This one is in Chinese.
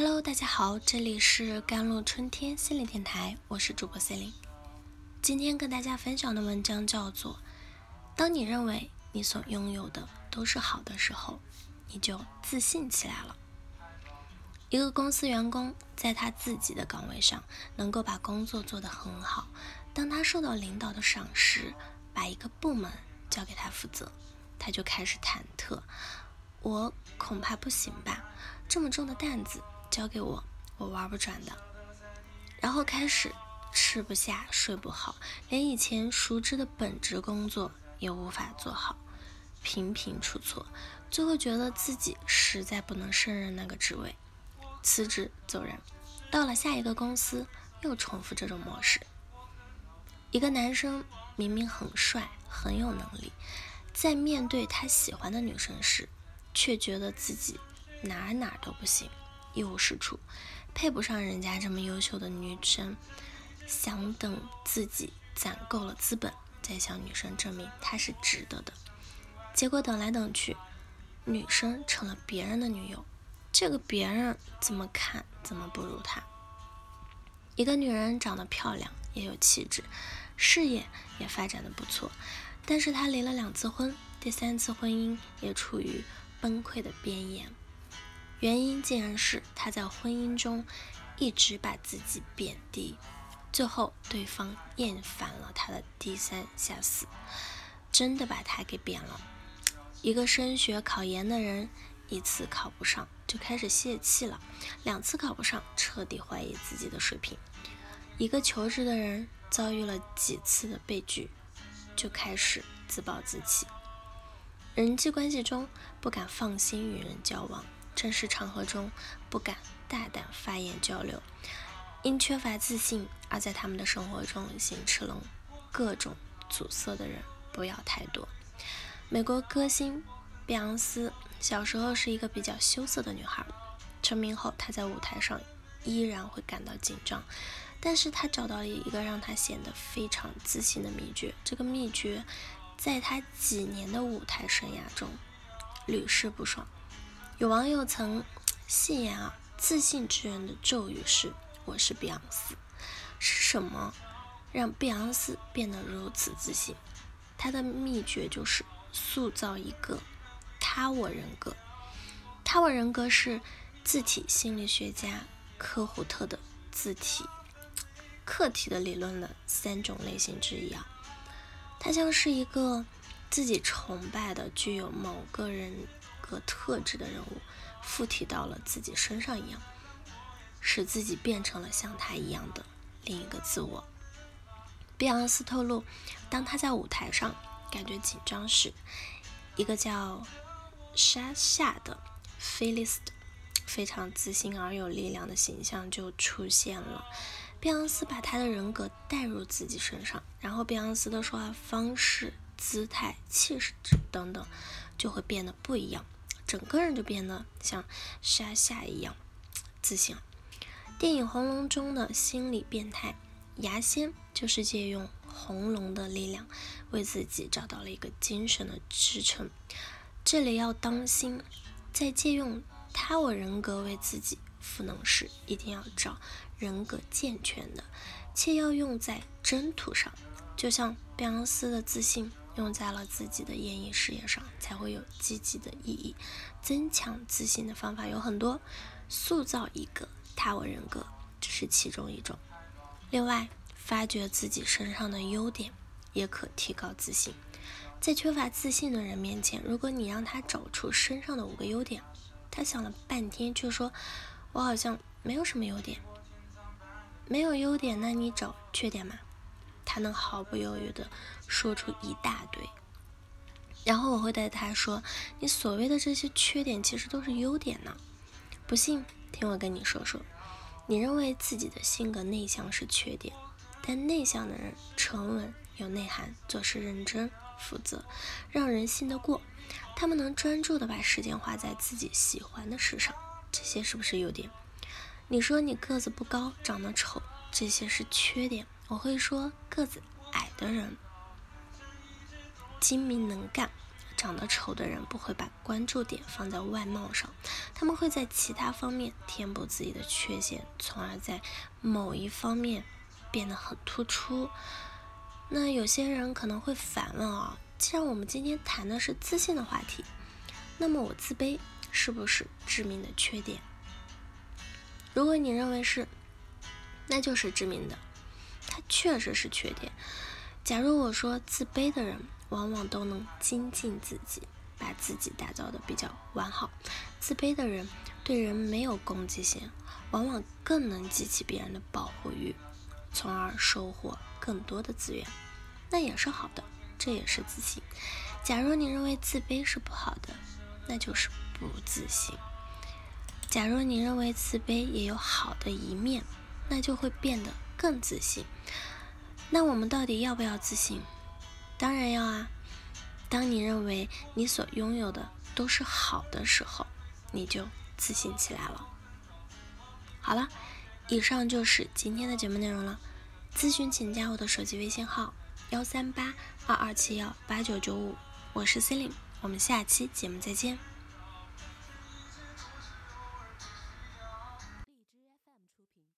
Hello，大家好，这里是甘露春天心理电台，我是主播 c e l i n e 今天跟大家分享的文章叫做《当你认为你所拥有的都是好的时候，你就自信起来了》。一个公司员工在他自己的岗位上能够把工作做得很好，当他受到领导的赏识，把一个部门交给他负责，他就开始忐忑。我恐怕不行吧，这么重的担子交给我，我玩不转的。然后开始吃不下、睡不好，连以前熟知的本职工作也无法做好，频频出错，最后觉得自己实在不能胜任那个职位，辞职走人。到了下一个公司，又重复这种模式。一个男生明明很帅、很有能力，在面对他喜欢的女生时，却觉得自己哪哪都不行，一无是处，配不上人家这么优秀的女生。想等自己攒够了资本，再向女生证明他是值得的。结果等来等去，女生成了别人的女友，这个别人怎么看怎么不如他。一个女人长得漂亮，也有气质，事业也发展的不错，但是她离了两次婚，第三次婚姻也处于。崩溃的边缘，原因竟然是他在婚姻中一直把自己贬低，最后对方厌烦了他的低三下四，真的把他给贬了。一个升学考研的人，一次考不上就开始泄气了，两次考不上彻底怀疑自己的水平。一个求职的人遭遇了几次的被拒，就开始自暴自弃。人际关系中不敢放心与人交往，正式场合中不敢大胆发言交流，因缺乏自信而在他们的生活中行吃龙，各种阻塞的人不要太多。美国歌星碧昂斯小时候是一个比较羞涩的女孩，成名后她在舞台上依然会感到紧张，但是她找到了一个让她显得非常自信的秘诀，这个秘诀。在她几年的舞台生涯中，屡试不爽。有网友曾戏言啊，自信之人的咒语是“我是碧昂斯”。是什么让碧昂斯变得如此自信？他的秘诀就是塑造一个他我人格。他我人格是字体心理学家科胡特的字体客体的理论的三种类型之一啊。他像是一个自己崇拜的、具有某个人格特质的人物，附体到了自己身上一样，使自己变成了像他一样的另一个自我。碧昂斯透露，当他在舞台上感觉紧张时，一个叫莎夏的菲利斯非常自信而有力量的形象就出现了。碧昂斯把他的人格带入自己身上，然后碧昂斯的说话方式、姿态、气势等等就会变得不一样，整个人就变得像沙夏一样自信。电影《红龙》中的心理变态牙仙就是借用红龙的力量，为自己找到了一个精神的支撑。这里要当心，在借用他我人格为自己。赋能时一定要找人格健全的，且要用在征途上。就像碧昂斯的自信用在了自己的演艺事业上，才会有积极的意义。增强自信的方法有很多，塑造一个他我人格只是其中一种。另外，发掘自己身上的优点也可提高自信。在缺乏自信的人面前，如果你让他找出身上的五个优点，他想了半天却说。我好像没有什么优点，没有优点，那你找缺点嘛？他能毫不犹豫地说出一大堆，然后我会对他说：“你所谓的这些缺点，其实都是优点呢。不信，听我跟你说说。你认为自己的性格内向是缺点，但内向的人沉稳有内涵，做事认真负责，让人信得过。他们能专注地把时间花在自己喜欢的事上。”这些是不是优点？你说你个子不高，长得丑，这些是缺点。我会说个子矮的人精明能干，长得丑的人不会把关注点放在外貌上，他们会在其他方面填补自己的缺陷，从而在某一方面变得很突出。那有些人可能会反问啊，既然我们今天谈的是自信的话题，那么我自卑是不是致命的缺点？如果你认为是，那就是致命的，它确实是缺点。假如我说自卑的人往往都能精进自己，把自己打造的比较完好，自卑的人对人没有攻击性，往往更能激起别人的保护欲，从而收获更多的资源，那也是好的，这也是自信。假如你认为自卑是不好的，那就是不自信。假如你认为自卑也有好的一面，那就会变得更自信。那我们到底要不要自信？当然要啊！当你认为你所拥有的都是好的时候，你就自信起来了。好了，以上就是今天的节目内容了。咨询请加我的手机微信号：幺三八二二七幺八九九五，我是 c e l i n e 我们下期节目再见。